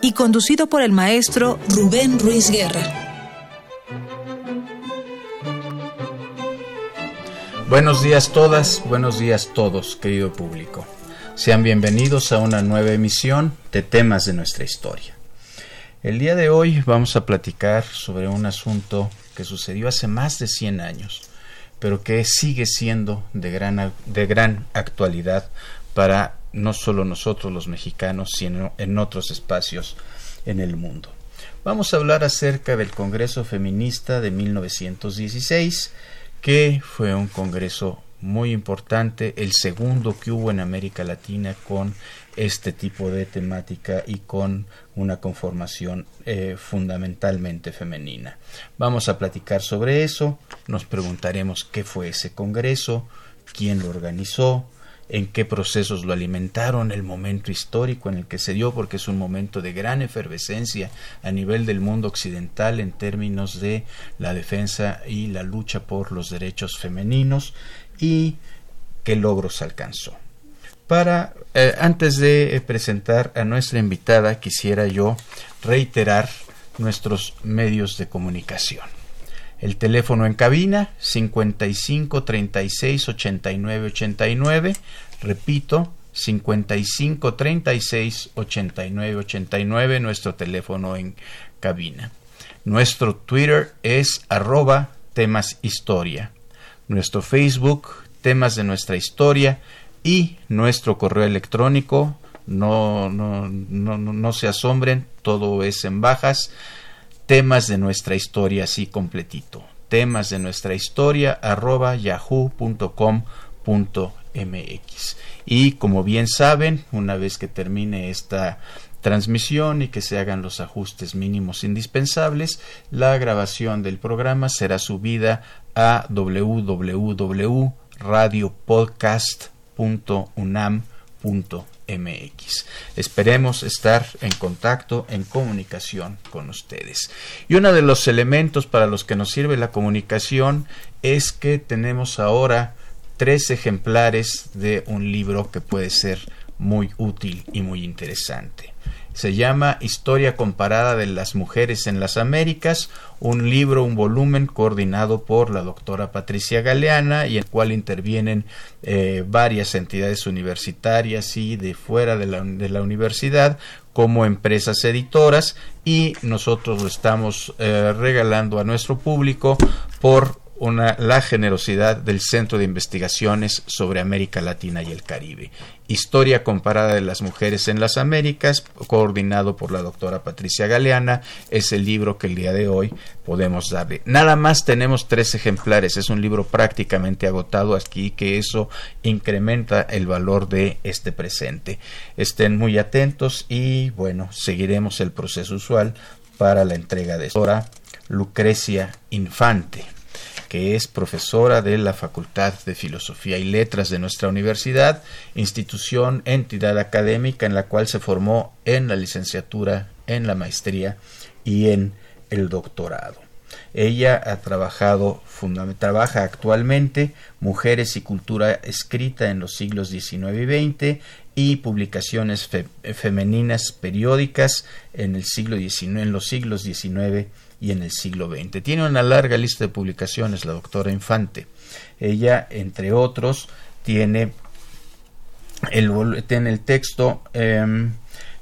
y conducido por el maestro Rubén Ruiz Guerra. Buenos días todas, buenos días todos, querido público. Sean bienvenidos a una nueva emisión de temas de nuestra historia. El día de hoy vamos a platicar sobre un asunto que sucedió hace más de 100 años, pero que sigue siendo de gran, de gran actualidad para no solo nosotros los mexicanos, sino en otros espacios en el mundo. Vamos a hablar acerca del Congreso Feminista de 1916, que fue un congreso muy importante, el segundo que hubo en América Latina con este tipo de temática y con una conformación eh, fundamentalmente femenina. Vamos a platicar sobre eso, nos preguntaremos qué fue ese congreso, quién lo organizó, en qué procesos lo alimentaron, el momento histórico en el que se dio, porque es un momento de gran efervescencia a nivel del mundo occidental en términos de la defensa y la lucha por los derechos femeninos y qué logros alcanzó. Para eh, antes de eh, presentar a nuestra invitada, quisiera yo reiterar nuestros medios de comunicación. El teléfono en cabina 55 36 89 89. Repito, 55 36 89 89, nuestro teléfono en cabina. Nuestro Twitter es arroba temas historia. Nuestro Facebook, temas de nuestra historia. Y nuestro correo electrónico, no, no, no, no se asombren, todo es en bajas temas de nuestra historia así completito. Temas de nuestra historia arroba yahoo.com.mx. Y como bien saben, una vez que termine esta transmisión y que se hagan los ajustes mínimos indispensables, la grabación del programa será subida a www.radiopodcast.unam.mx MX. Esperemos estar en contacto, en comunicación con ustedes. Y uno de los elementos para los que nos sirve la comunicación es que tenemos ahora tres ejemplares de un libro que puede ser muy útil y muy interesante se llama Historia comparada de las mujeres en las Américas, un libro, un volumen coordinado por la doctora Patricia Galeana y en el cual intervienen eh, varias entidades universitarias y de fuera de la, de la universidad como empresas editoras y nosotros lo estamos eh, regalando a nuestro público por una, la generosidad del Centro de Investigaciones sobre América Latina y el Caribe. Historia comparada de las mujeres en las Américas, coordinado por la doctora Patricia Galeana, es el libro que el día de hoy podemos darle. Nada más tenemos tres ejemplares, es un libro prácticamente agotado aquí, que eso incrementa el valor de este presente. Estén muy atentos y bueno, seguiremos el proceso usual para la entrega de Dora Lucrecia Infante que es profesora de la Facultad de Filosofía y Letras de nuestra universidad, institución, entidad académica en la cual se formó en la licenciatura, en la maestría y en el doctorado. Ella ha trabajado, trabaja actualmente Mujeres y Cultura Escrita en los siglos XIX y XX y publicaciones femeninas periódicas en, el siglo XIX, en los siglos y en el siglo XX. Tiene una larga lista de publicaciones la doctora Infante. Ella, entre otros, tiene el, tiene el texto em,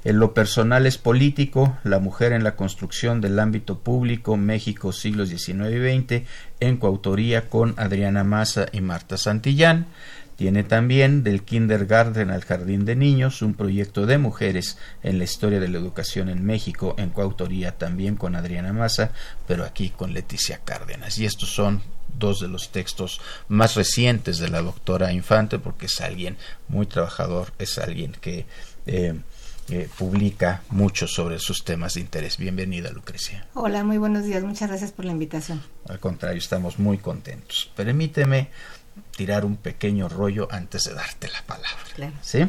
en lo personal es político, la mujer en la construcción del ámbito público, México, siglos XIX y XX, en coautoría con Adriana Maza y Marta Santillán. Tiene también Del Kindergarten al Jardín de Niños, un proyecto de mujeres en la historia de la educación en México, en coautoría también con Adriana Maza, pero aquí con Leticia Cárdenas. Y estos son dos de los textos más recientes de la doctora Infante, porque es alguien muy trabajador, es alguien que eh, eh, publica mucho sobre sus temas de interés. Bienvenida, Lucrecia. Hola, muy buenos días. Muchas gracias por la invitación. Al contrario, estamos muy contentos. Permíteme tirar un pequeño rollo antes de darte la palabra. Claro. ¿Sí?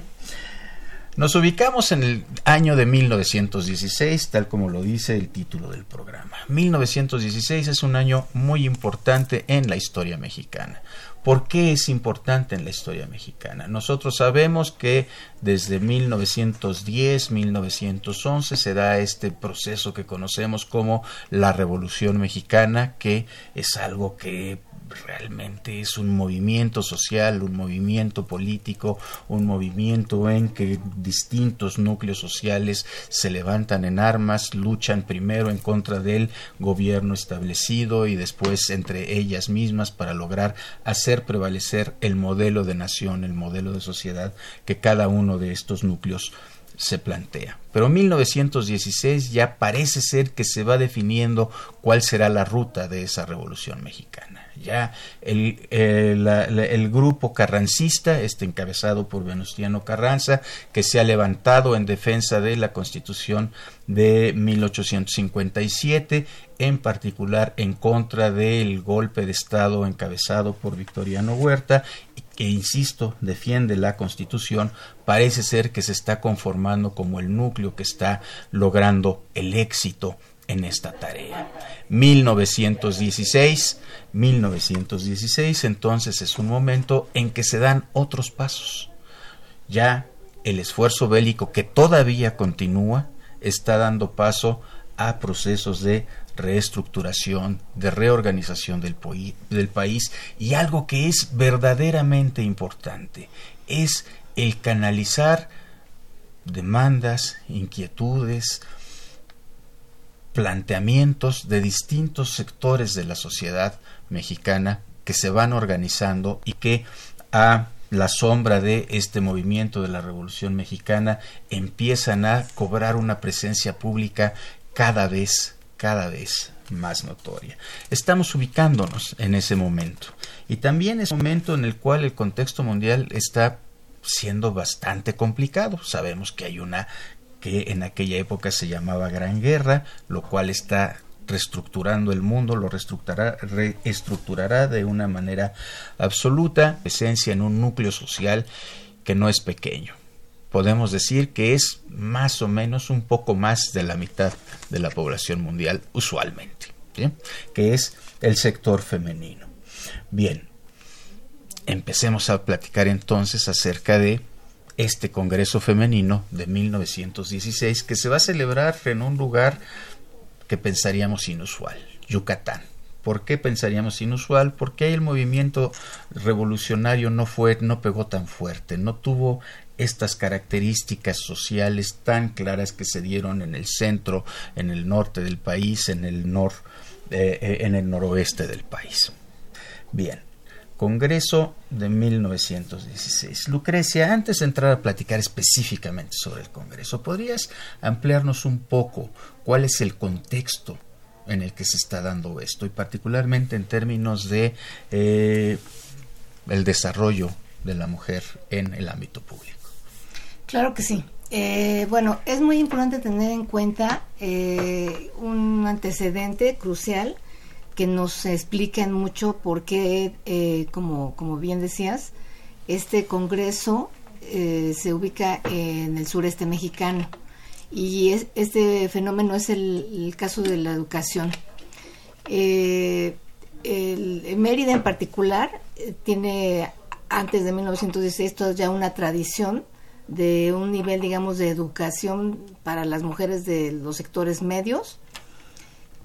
Nos ubicamos en el año de 1916, tal como lo dice el título del programa. 1916 es un año muy importante en la historia mexicana. ¿Por qué es importante en la historia mexicana? Nosotros sabemos que desde 1910, 1911 se da este proceso que conocemos como la Revolución Mexicana, que es algo que realmente es un movimiento social, un movimiento político, un movimiento en que distintos núcleos sociales se levantan en armas, luchan primero en contra del gobierno establecido y después entre ellas mismas para lograr hacer prevalecer el modelo de nación, el modelo de sociedad que cada uno de estos núcleos se plantea. Pero 1916 ya parece ser que se va definiendo cuál será la ruta de esa revolución mexicana ya el, el, grupo carrancista, este encabezado por Venustiano Carranza, que se ha levantado en defensa de la Constitución de 1857, en particular en contra del golpe de Estado encabezado por Victoriano Huerta, que, insisto, defiende la Constitución, parece ser que se está conformando como el núcleo que está logrando el éxito en esta tarea. 1916, 1916 entonces es un momento en que se dan otros pasos. Ya el esfuerzo bélico que todavía continúa está dando paso a procesos de reestructuración, de reorganización del, del país y algo que es verdaderamente importante es el canalizar demandas, inquietudes, planteamientos de distintos sectores de la sociedad mexicana que se van organizando y que a la sombra de este movimiento de la Revolución Mexicana empiezan a cobrar una presencia pública cada vez, cada vez más notoria. Estamos ubicándonos en ese momento y también es un momento en el cual el contexto mundial está siendo bastante complicado. Sabemos que hay una que en aquella época se llamaba Gran Guerra, lo cual está reestructurando el mundo, lo reestructurará, reestructurará de una manera absoluta, presencia en un núcleo social que no es pequeño. Podemos decir que es más o menos un poco más de la mitad de la población mundial usualmente, que es el sector femenino. Bien, empecemos a platicar entonces acerca de este Congreso Femenino de 1916 que se va a celebrar en un lugar que pensaríamos inusual, Yucatán. ¿Por qué pensaríamos inusual? Porque el movimiento revolucionario no fue, no pegó tan fuerte, no tuvo estas características sociales tan claras que se dieron en el centro, en el norte del país, en el nor, eh, eh, en el noroeste del país. Bien, Congreso de 1916. Lucrecia, antes de entrar a platicar específicamente sobre el Congreso, ¿podrías ampliarnos un poco cuál es el contexto en el que se está dando esto y particularmente en términos de eh, el desarrollo de la mujer en el ámbito público? Claro que sí. Eh, bueno, es muy importante tener en cuenta eh, un antecedente crucial que nos expliquen mucho por qué, eh, como, como bien decías, este Congreso eh, se ubica en el sureste mexicano y este fenómeno es el, caso de la educación. Eh, el, Mérida en particular tiene antes de 1916 ya una tradición de un nivel, digamos, de educación para las mujeres de los sectores medios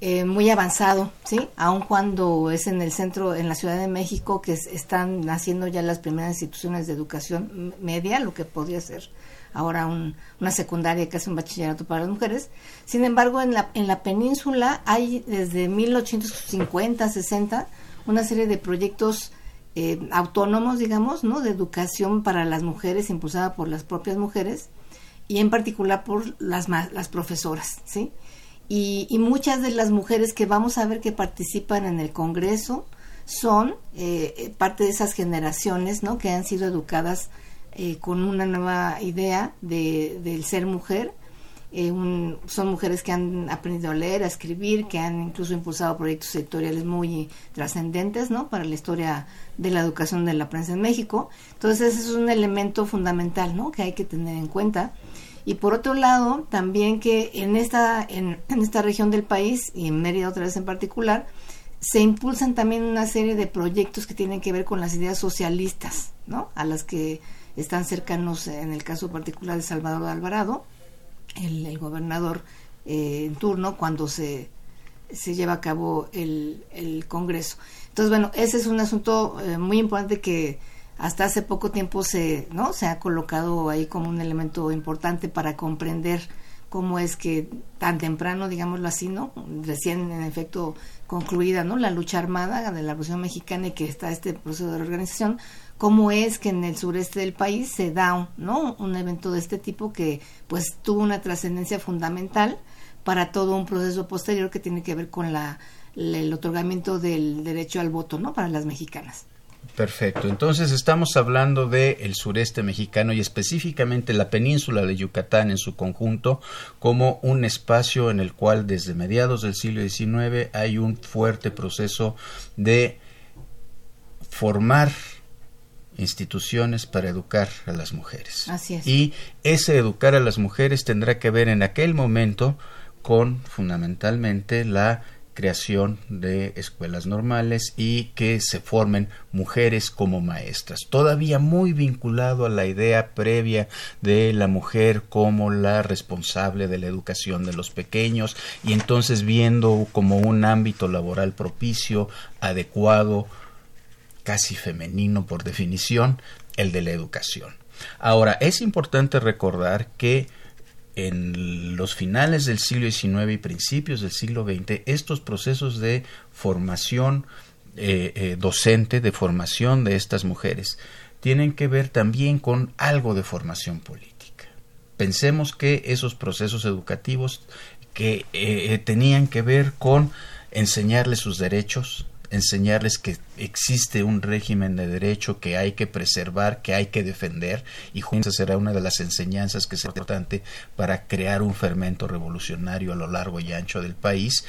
eh, muy avanzado, ¿sí? Aun cuando es en el centro, en la Ciudad de México, que están naciendo ya las primeras instituciones de educación media, lo que podría ser ahora una secundaria, casi un bachillerato para las mujeres. Sin embargo, en la, en la península hay desde 1850, 60, una serie de proyectos eh, autónomos, digamos, ¿no? De educación para las mujeres, impulsada por las propias mujeres y en particular por las, las profesoras, ¿sí? y, muchas de las mujeres que vamos a ver que participan en el Congreso son eh, parte de esas generaciones ¿no? que han sido educadas eh, con una nueva idea de, del ser mujer. Eh, son mujeres que han aprendido a leer, a escribir, que han incluso impulsado proyectos editoriales muy trascendentes ¿no? para la historia de la educación de la prensa en México. Entonces, ese es un elemento fundamental ¿no? que hay que tener en cuenta. Y por otro lado, también que en esta, en, en esta región del país, y en Mérida otra vez en particular, se impulsan también una serie de proyectos que tienen que ver con las ideas socialistas, ¿no? A las que están cercanos, en el caso particular de Salvador Alvarado, el, gobernador eh, en turno, cuando se, se lleva a cabo el, el, Congreso. Entonces, bueno, ese es un asunto eh, muy importante que hasta hace poco tiempo se, ¿no? se ha colocado ahí como un elemento importante para comprender cómo es que tan temprano, digámoslo así, ¿no? Recién en efecto concluida, ¿no? La lucha armada de la Revolución Mexicana y que está este proceso de reorganización, cómo es que en el sureste del país se da, ¿no? Un evento de este tipo que pues tuvo una trascendencia fundamental para todo un proceso posterior que tiene que ver con la el otorgamiento del derecho al voto, ¿no? Para las mexicanas. Perfecto. Entonces estamos hablando del el sureste mexicano y específicamente la península de Yucatán en su conjunto como un espacio en el cual desde mediados del siglo XIX hay un fuerte proceso de formar instituciones para educar a las mujeres. Así es. Y ese educar a las mujeres tendrá que ver en aquel momento con fundamentalmente la creación de escuelas normales y que se formen mujeres como maestras, todavía muy vinculado a la idea previa de la mujer como la responsable de la educación de los pequeños y entonces viendo como un ámbito laboral propicio, adecuado, casi femenino por definición, el de la educación. Ahora, es importante recordar que en los finales del siglo XIX y principios del siglo XX, estos procesos de formación eh, eh, docente, de formación de estas mujeres, tienen que ver también con algo de formación política. Pensemos que esos procesos educativos que eh, tenían que ver con enseñarles sus derechos, enseñarles que existe un régimen de derecho que hay que preservar, que hay que defender, y juntos será una de las enseñanzas que es importante para crear un fermento revolucionario a lo largo y ancho del país,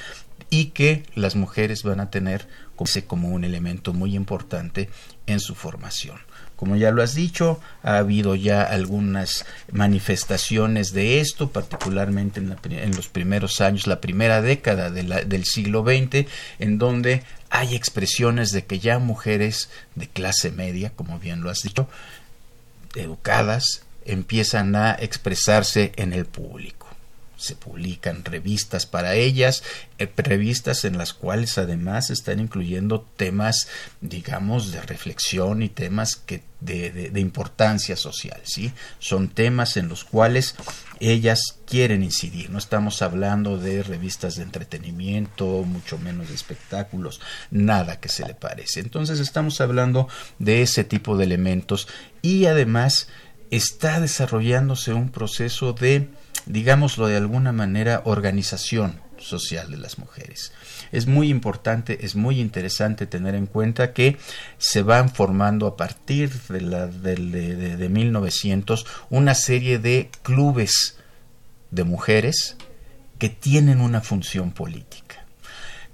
y que las mujeres van a tener como un elemento muy importante en su formación. Como ya lo has dicho, ha habido ya algunas manifestaciones de esto, particularmente en, los primeros años, la primera década del siglo XX, en donde hay expresiones de que ya mujeres de clase media, como bien lo has dicho, educadas, empiezan a expresarse en el público se publican revistas para ellas, eh, revistas en las cuales además están incluyendo temas, digamos, de reflexión y temas que de, de, importancia social, ¿sí? Son temas en los cuales ellas quieren incidir. No estamos hablando de revistas de entretenimiento, mucho menos de espectáculos, nada que se le parece. Entonces estamos hablando de ese tipo de elementos y además está desarrollándose un proceso de digámoslo de alguna manera, organización social de las mujeres. Es muy importante, es muy interesante tener en cuenta que se van formando a partir de, la, de, de, de 1900 una serie de clubes de mujeres que tienen una función política.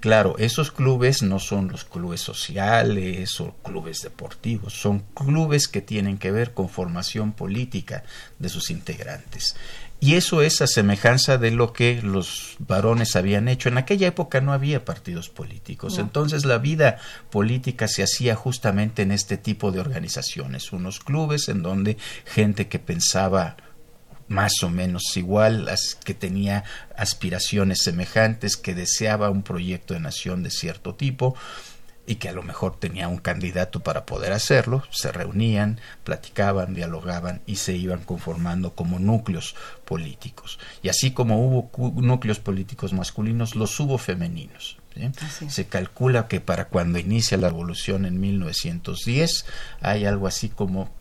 Claro, esos clubes no son los clubes sociales o clubes deportivos, son clubes que tienen que ver con formación política de sus integrantes. Y eso es a semejanza de lo que los varones habían hecho. En aquella época no había partidos políticos. Entonces la vida política se hacía justamente en este tipo de organizaciones, unos clubes en donde gente que pensaba más o menos igual, que tenía aspiraciones semejantes, que deseaba un proyecto de nación de cierto tipo, y que a lo mejor tenía un candidato para poder hacerlo, se reunían, platicaban, dialogaban y se iban conformando como núcleos políticos. Y así como hubo núcleos políticos masculinos, los hubo femeninos. Se calcula que para cuando inicia la revolución en 1910 hay algo así como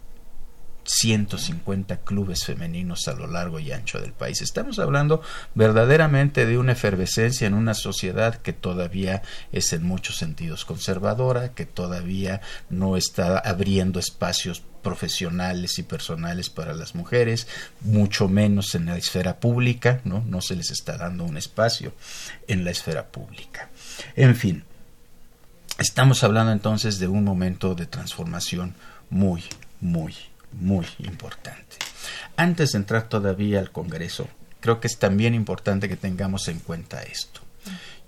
150 clubes femeninos a lo largo y ancho del país. Estamos hablando verdaderamente de una efervescencia en una sociedad que todavía es en muchos sentidos conservadora, que todavía no está abriendo espacios profesionales y personales para las mujeres, mucho menos en la esfera pública, ¿no? No se les está dando un espacio en la esfera pública. En fin, estamos hablando entonces de un momento de transformación muy, muy muy importante. Antes de entrar todavía al Congreso, creo que es también importante que tengamos en cuenta esto.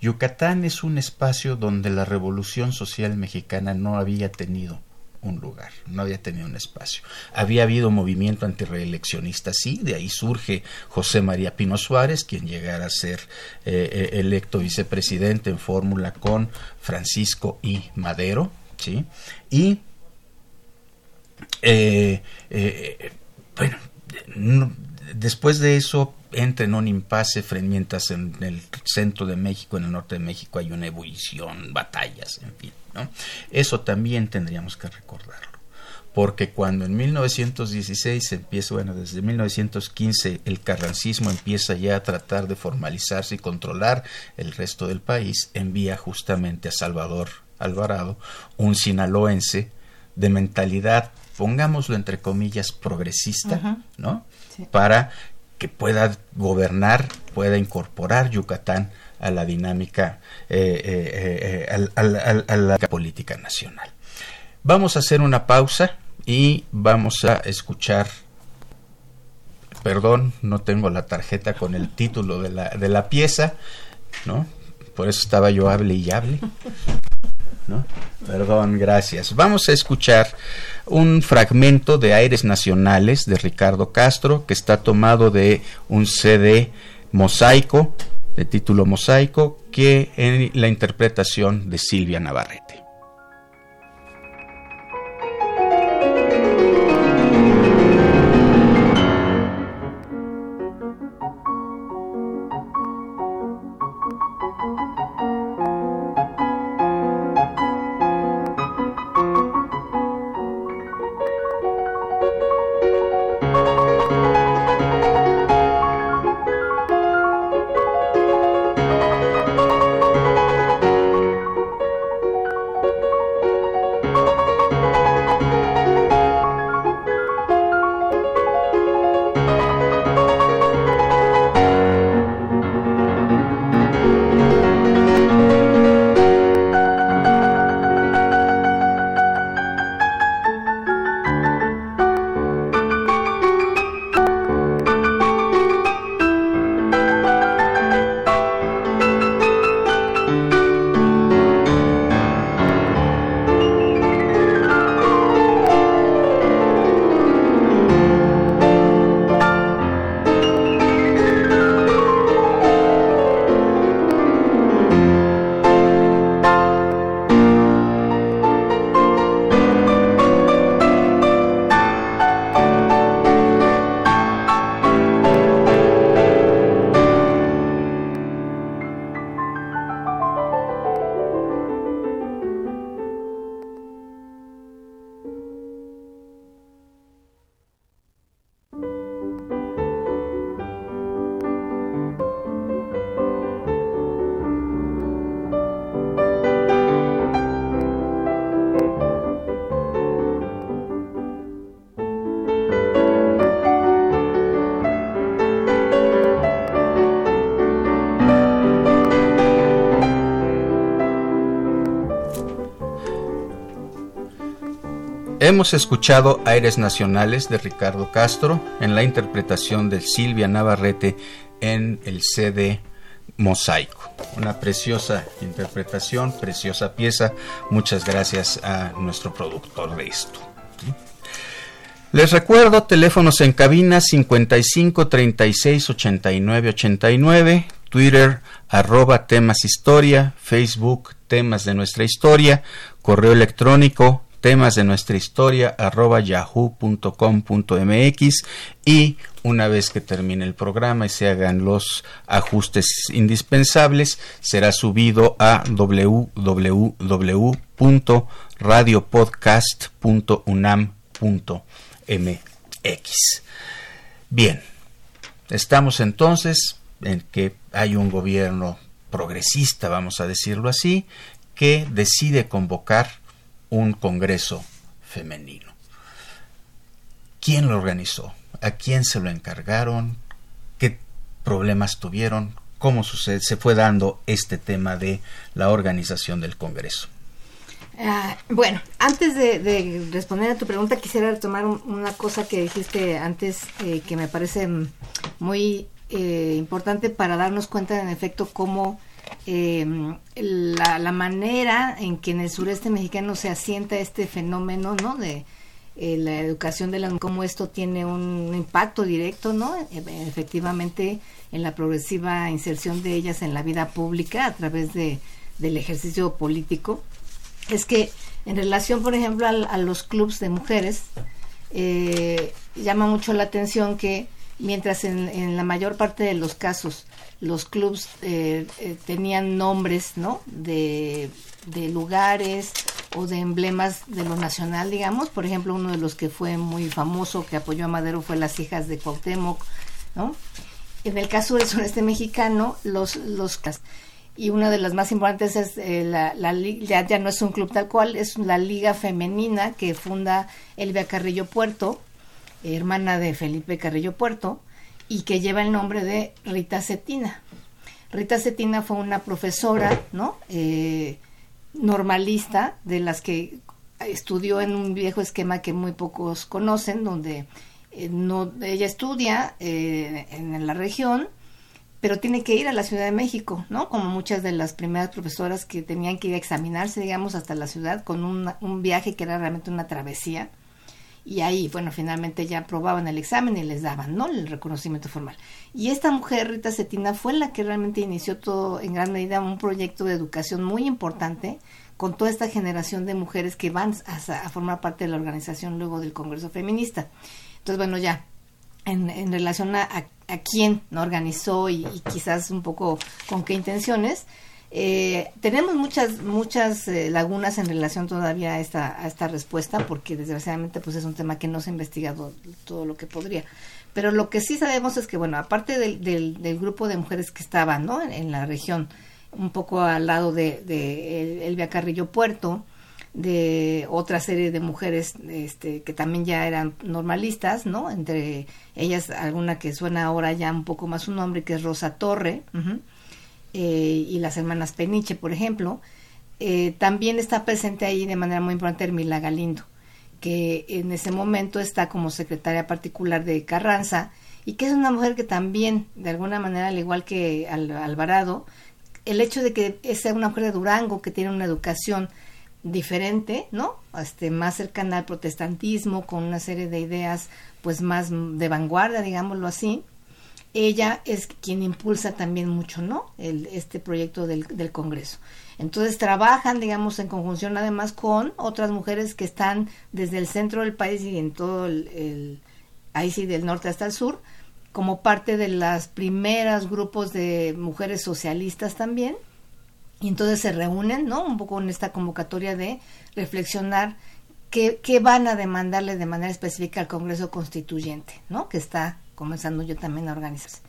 Yucatán es un espacio donde la revolución social mexicana no había tenido un lugar, no había tenido un espacio. Había habido movimiento antireeleccionista, sí, de ahí surge José María Pino Suárez, quien llegara a ser eh, eh, electo vicepresidente en fórmula con Francisco I. Madero, ¿sí? Y eh, eh, bueno, después de eso entra en un impasse mientras en el centro de México, en el norte de México hay una ebullición, batallas, en fin. ¿no? Eso también tendríamos que recordarlo. Porque cuando en 1916 empieza, bueno, desde 1915 el carrancismo empieza ya a tratar de formalizarse y controlar el resto del país, envía justamente a Salvador Alvarado, un sinaloense de mentalidad pongámoslo entre comillas, progresista, ¿no? Para que pueda gobernar, pueda incorporar Yucatán a la dinámica, eh, eh, eh, a, la política nacional. Vamos a hacer una pausa y vamos a escuchar perdón, no tengo la tarjeta con el título de la, de la pieza, ¿no? Por eso estaba yo hable y hable. Perdón, gracias. Vamos a escuchar un fragmento de Aires Nacionales de Ricardo Castro que está tomado de un CD mosaico, de título mosaico, que en la interpretación de Silvia Navarrete. Hemos escuchado Aires Nacionales de Ricardo Castro en la interpretación de Silvia Navarrete en el CD Mosaico. Una preciosa interpretación, preciosa pieza. Muchas gracias a nuestro productor de esto. Les recuerdo teléfonos en cabina 55 36 89 89, Twitter arroba temas historia, Facebook temas de nuestra historia, correo electrónico temas de nuestra historia arroba yahoo.com.mx y una vez que termine el programa y se hagan los ajustes indispensables, será subido a www.radiopodcast.unam.mx. Bien, estamos entonces en que hay un gobierno progresista, vamos a decirlo así, que decide convocar un Congreso femenino. ¿Quién lo organizó? ¿A quién se lo encargaron? ¿Qué problemas tuvieron? ¿Cómo sucede, se fue dando este tema de la organización del Congreso? Ah, bueno, antes de, responder a tu pregunta, quisiera retomar una cosa que dijiste antes eh, que me parece muy eh, importante para darnos cuenta, en efecto, cómo eh, la, manera en que en el sureste mexicano se asienta este fenómeno, ¿no? De la educación de la cómo esto tiene un impacto directo, ¿no? Efectivamente, en la progresiva inserción de ellas en la vida pública a través de, del ejercicio político es que en relación, por ejemplo, a, los clubes de mujeres, eh, llama mucho la atención que mientras en, la mayor parte de los casos los clubs eh, eh, tenían nombres, ¿no? De, de, lugares o de emblemas de lo nacional, digamos. Por ejemplo, uno de los que fue muy famoso, que apoyó a Madero, fue las hijas de Cuauhtémoc, ¿no? En el caso del sureste mexicano, los, los y una de las más importantes es eh, la, la ya, ya, no es un club tal cual, es la liga femenina que funda Elvia Carrillo Puerto, hermana de Felipe Carrillo Puerto, y que lleva el nombre de Rita Cetina. Rita Cetina fue una profesora, ¿no? Eh, normalista, de las que estudió en un viejo esquema que muy pocos conocen, donde eh, no, ella estudia en la región, pero tiene que ir a la Ciudad de México, ¿no? Como muchas de las primeras profesoras que tenían que ir a examinarse, digamos, hasta la ciudad con un viaje que era realmente una travesía. Y ahí, bueno, finalmente ya aprobaban el examen y les daban, ¿no? El reconocimiento formal. Y esta mujer, Rita Cetina, fue la que realmente inició todo, en gran medida, un proyecto de educación muy importante con toda esta generación de mujeres que van a, formar parte de la organización luego del Congreso Feminista. Entonces, bueno, ya, en, relación a, a, quién organizó y, quizás un poco con qué intenciones. Eh, tenemos muchas muchas eh, lagunas en relación todavía a esta, a esta respuesta porque desgraciadamente pues es un tema que no se ha investigado todo lo que podría. Pero lo que sí sabemos es que, bueno, aparte del, del, grupo de mujeres que estaban ¿no? en, la región, un poco al lado de, de Elvia Carrillo Puerto, de otra serie de mujeres este, que también ya eran normalistas, ¿no? Entre ellas alguna que suena ahora ya un poco más su nombre, que es Rosa Torre, eh, y las hermanas Peniche, por ejemplo. Eh, también está presente ahí de manera muy importante Hermila Galindo, que en ese momento está como secretaria particular de Carranza y que es una mujer que también, de alguna manera, al igual que Alvarado, el hecho de que sea una mujer de Durango, que tiene una educación diferente, ¿no? Este, más cercana al protestantismo, con una serie de ideas pues más de vanguardia, digámoslo así. Ella es quien impulsa también mucho, ¿no? El, este proyecto del, Congreso. Entonces trabajan, digamos, en conjunción además con otras mujeres que están desde el centro del país y en todo el, el ahí sí, del norte hasta el sur, como parte de las primeras grupos de mujeres socialistas también, y entonces se reúnen, ¿no? Un poco en esta convocatoria de reflexionar qué, qué van a demandarle de manera específica al Congreso Constituyente, ¿no? Que está comenzando yo también a organizarse.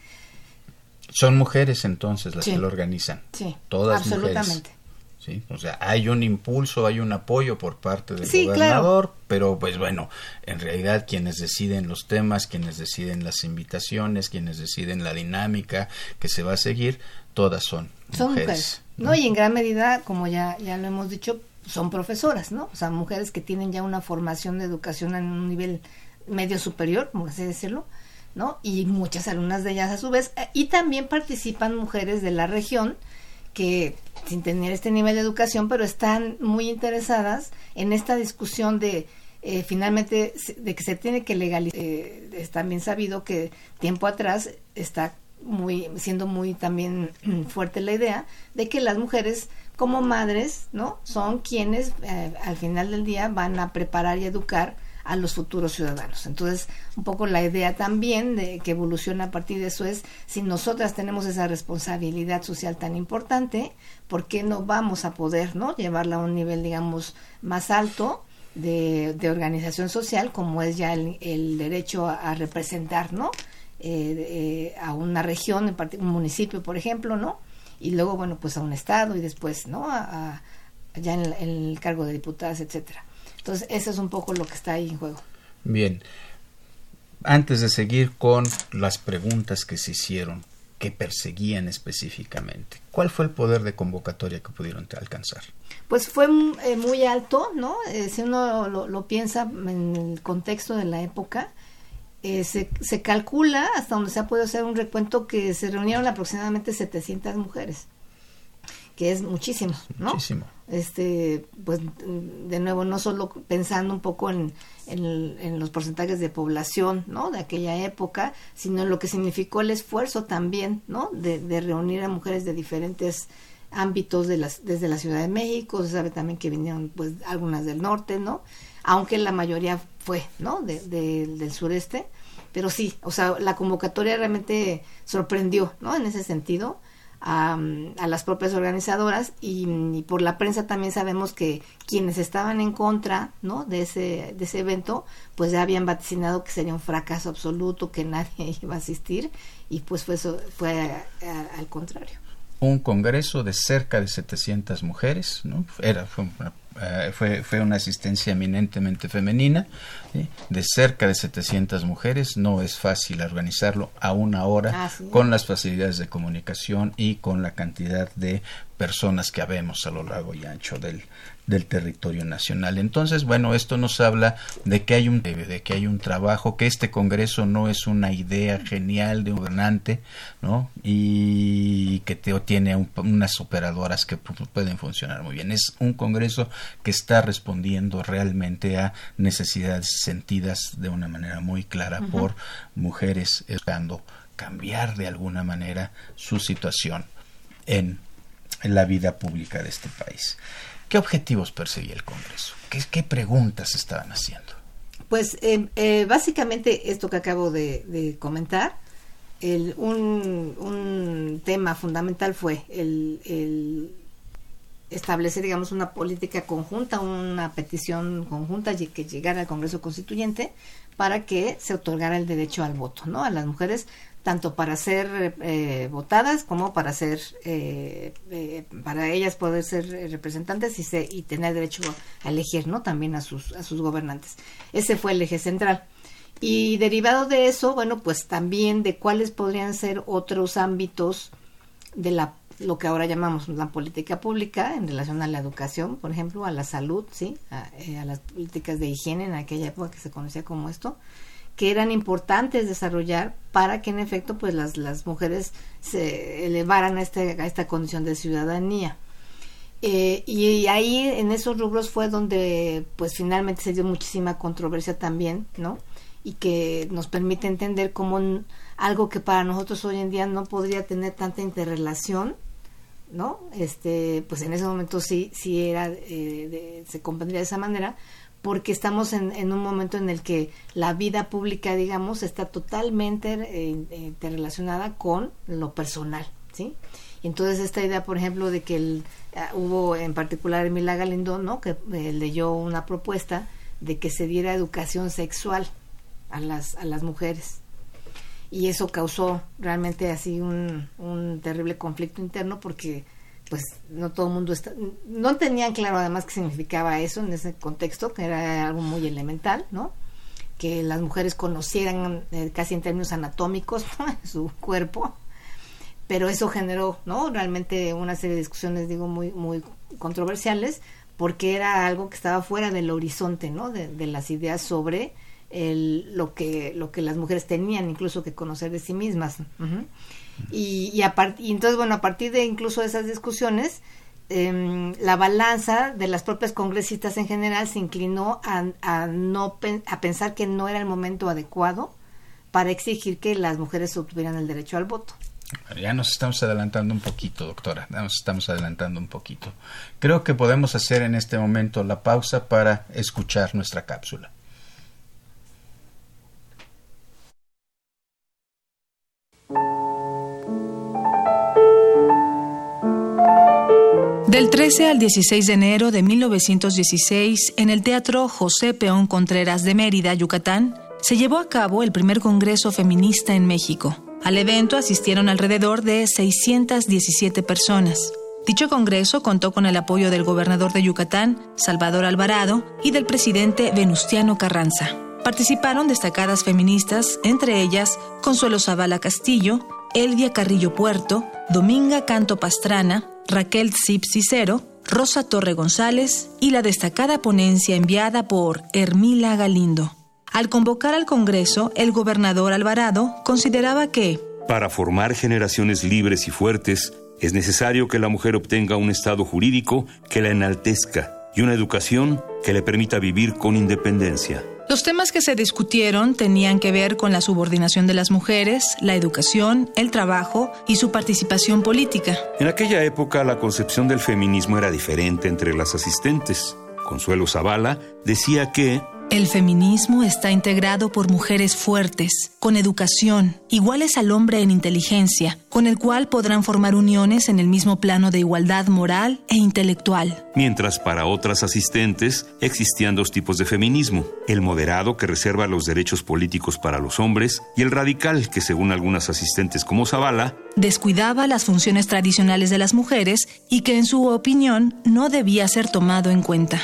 Son mujeres entonces las que lo organizan. Sí, todas absolutamente. ¿sí? O sea, hay un impulso, hay un apoyo por parte del gobernador, pero pues bueno, en realidad quienes deciden los temas, quienes deciden las invitaciones, quienes deciden la dinámica que se va a seguir, todas son, son mujeres. ¿no? Y en gran medida, como ya, ya lo hemos dicho, son profesoras, ¿no? O sea, mujeres que tienen ya una formación de educación en un nivel medio superior, por así decirlo, ¿no? Y muchas alumnas de ellas a su vez. Eh, y también participan mujeres de la región que, sin tener este nivel de educación, pero están muy interesadas en esta discusión de eh, finalmente de que se tiene que legalizar. Eh, es también sabido que tiempo atrás está muy siendo muy también fuerte la idea de que las mujeres como madres no son quienes eh, al final del día van a preparar y educar a los futuros ciudadanos. Entonces, un poco la idea también de que evoluciona a partir de eso es, si nosotras tenemos esa responsabilidad social tan importante, ¿por qué no vamos a poder, no, llevarla a un nivel, digamos, más alto de, organización social, como es ya el, derecho a, representar, ¿no? Eh, a una región, un municipio, por ejemplo, ¿no? Y luego, bueno, pues a un estado y después, ¿no? A, ya en, el cargo de diputadas, etcétera. Entonces, eso es un poco lo que está ahí en juego. Bien. Antes de seguir con las preguntas que se hicieron, que perseguían específicamente, ¿cuál fue el poder de convocatoria que pudieron alcanzar? Pues fue eh, muy alto, ¿no? Eh, si uno lo, piensa en el contexto de la época, eh, se, se, calcula, hasta donde se ha podido hacer un recuento, que se reunieron aproximadamente 700 mujeres que es muchísimo, ¿no? Muchísimo. Este, pues de nuevo, no solo pensando un poco en, en, los porcentajes de población, ¿no? De aquella época, sino en lo que significó el esfuerzo también, ¿no? De, de reunir a mujeres de diferentes ámbitos de las, desde la Ciudad de México, se sabe también que vinieron pues algunas del norte, ¿no? Aunque la mayoría fue, ¿no? De, del sureste, pero sí, o sea, la convocatoria realmente sorprendió, ¿no? En ese sentido, a, las propias organizadoras y, por la prensa también sabemos que quienes estaban en contra ¿no? de, ese, de ese evento pues ya habían vaticinado que sería un fracaso absoluto, que nadie iba a asistir y pues fue, fue al contrario. Un congreso de cerca de 700 mujeres, ¿no? Era, eh, fue, fue una asistencia eminentemente femenina, de cerca de 700 mujeres. No es fácil organizarlo a una hora con las facilidades de comunicación y con la cantidad de personas que habemos a lo largo y ancho del, del territorio nacional. Entonces, bueno, esto nos habla de que hay un de que hay un trabajo, que este Congreso no es una idea genial de un gobernante, ¿no? Y que te, tiene unas operadoras que pueden funcionar muy bien. Es un Congreso que está respondiendo realmente a necesidades sentidas de una manera muy clara por mujeres esperando cambiar de alguna manera su situación en la vida pública de este país. ¿Qué objetivos perseguía el Congreso? ¿Qué, preguntas estaban haciendo? Pues eh, eh, básicamente esto que acabo de, comentar, un, tema fundamental fue el, establecer, digamos, una política conjunta, una petición conjunta que llegara al Congreso Constituyente para que se otorgara el derecho al voto, ¿no? A las mujeres tanto para ser eh, votadas como para ser eh, eh, para ellas poder ser representantes y, y tener derecho a elegir no también a sus a sus gobernantes. Ese fue el eje central. Y derivado de eso bueno pues también de cuáles podrían ser otros ámbitos de la lo que ahora llamamos la política pública en relación a la educación por ejemplo a la salud sí a, a las políticas de higiene en aquella época que se conocía como esto que eran importantes desarrollar para que en efecto pues las, las mujeres se elevaran a, este, a esta condición de ciudadanía. Eh, y, ahí en esos rubros fue donde pues finalmente se dio muchísima controversia también, ¿no? Y que nos permite entender cómo algo que para nosotros hoy en día no podría tener tanta interrelación, ¿no? Este, pues en ese momento sí, sí era, eh, se comprendría de esa manera, porque estamos en, en, un momento en el que la vida pública, digamos, está totalmente eh, interrelacionada con lo personal, ¿sí? Y entonces esta idea, por ejemplo, de que el, ah, hubo en particular Emilia Galindo, ¿no? Que eh, leyó una propuesta de que se diera educación sexual a las, a las mujeres. Y eso causó realmente así un, un terrible conflicto interno porque pues no todo el mundo está, no tenían claro además qué significaba eso en ese contexto, que era algo muy elemental, ¿no? Que las mujeres conocieran eh, casi en términos anatómicos su cuerpo, pero eso generó, ¿no? Realmente una serie de discusiones, digo, muy, muy controversiales, porque era algo que estaba fuera del horizonte, ¿no? De, las ideas sobre el, lo que lo que las mujeres tenían incluso que conocer de sí mismas. Y, y, y entonces, bueno, a partir de incluso esas discusiones, em, la balanza de las propias congresistas en general se inclinó a, a no a pensar que no era el momento adecuado para exigir que las mujeres obtuvieran el derecho al voto. Ya nos estamos adelantando un poquito, doctora, ya nos estamos adelantando un poquito. Creo que podemos hacer en este momento la pausa para escuchar nuestra cápsula. Del 13 al 16 de enero de 1916, en el Teatro José Peón Contreras de Mérida, Yucatán, se llevó a cabo el primer Congreso Feminista en México. Al evento asistieron alrededor de 617 personas. Dicho Congreso contó con el apoyo del gobernador de Yucatán, Salvador Alvarado, y del presidente Venustiano Carranza. Participaron destacadas feministas, entre ellas Consuelo Zavala Castillo, Elvia Carrillo Puerto, Dominga Canto Pastrana, Raquel Zip Cicero, Rosa Torre González y la destacada ponencia enviada por Hermila Galindo. Al convocar al Congreso, el gobernador Alvarado consideraba que para formar generaciones libres y fuertes es necesario que la mujer obtenga un estado jurídico que la enaltezca y una educación que le permita vivir con independencia. Los temas que se discutieron tenían que ver con la subordinación de las mujeres, la educación, el trabajo y su participación política. En aquella época la concepción del feminismo era diferente entre las asistentes. Consuelo Zavala decía que el feminismo está integrado por mujeres fuertes, con educación, iguales al hombre en inteligencia, con el cual podrán formar uniones en el mismo plano de igualdad moral e intelectual. Mientras para otras asistentes existían dos tipos de feminismo, el moderado que reserva los derechos políticos para los hombres y el radical que según algunas asistentes como Zavala, descuidaba las funciones tradicionales de las mujeres y que en su opinión no debía ser tomado en cuenta.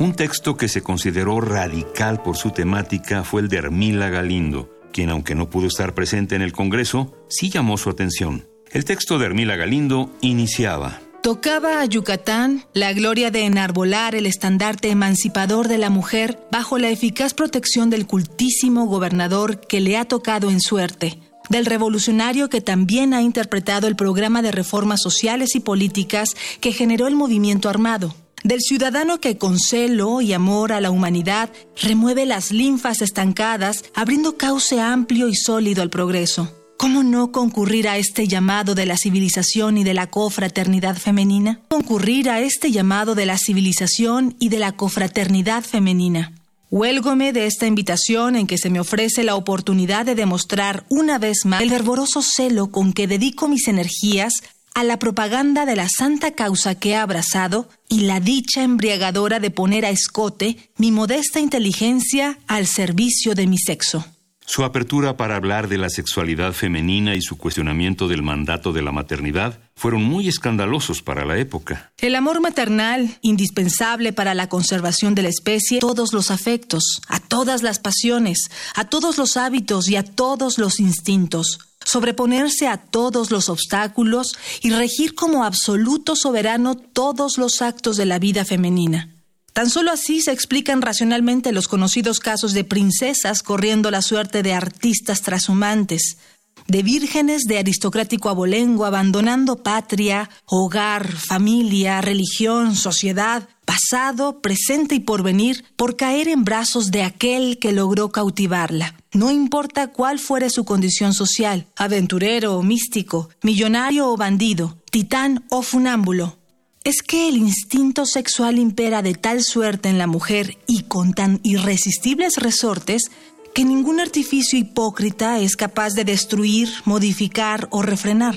Un texto que se consideró radical por su temática fue el de Hermila Galindo, quien aunque no pudo estar presente en el Congreso, sí llamó su atención. El texto de Hermila Galindo iniciaba. Tocaba a Yucatán la gloria de enarbolar el estandarte emancipador de la mujer bajo la eficaz protección del cultísimo gobernador que le ha tocado en suerte, del revolucionario que también ha interpretado el programa de reformas sociales y políticas que generó el movimiento armado, del ciudadano que con celo y amor a la humanidad remueve las linfas estancadas, abriendo cauce amplio y sólido al progreso. ¿Cómo no concurrir a este llamado de la civilización y de la cofraternidad femenina? Concurrir a este llamado de la civilización y de la cofraternidad femenina. Huélgome de esta invitación en que se me ofrece la oportunidad de demostrar una vez más el fervoroso celo con que dedico mis energías a la propaganda de la santa causa que he abrazado y la dicha embriagadora de poner a escote mi modesta inteligencia al servicio de mi sexo. Su apertura para hablar de la sexualidad femenina y su cuestionamiento del mandato de la maternidad fueron muy escandalosos para la época. El amor maternal, indispensable para la conservación de la especie, todos los afectos, a todas las pasiones, a todos los hábitos y a todos los instintos, sobreponerse a todos los obstáculos y regir como absoluto soberano todos los actos de la vida femenina. Tan solo así se explican racionalmente los conocidos casos de princesas corriendo la suerte de artistas trashumantes, de vírgenes de aristocrático abolengo abandonando patria, hogar, familia, religión, sociedad, pasado, presente y porvenir, por caer en brazos de aquel que logró cautivarla. No importa cuál fuere su condición social, aventurero o místico, millonario o bandido, titán o funámbulo. Es que el instinto sexual impera de tal suerte en la mujer y con tan irresistibles resortes que ningún artificio hipócrita es capaz de destruir, modificar o refrenar.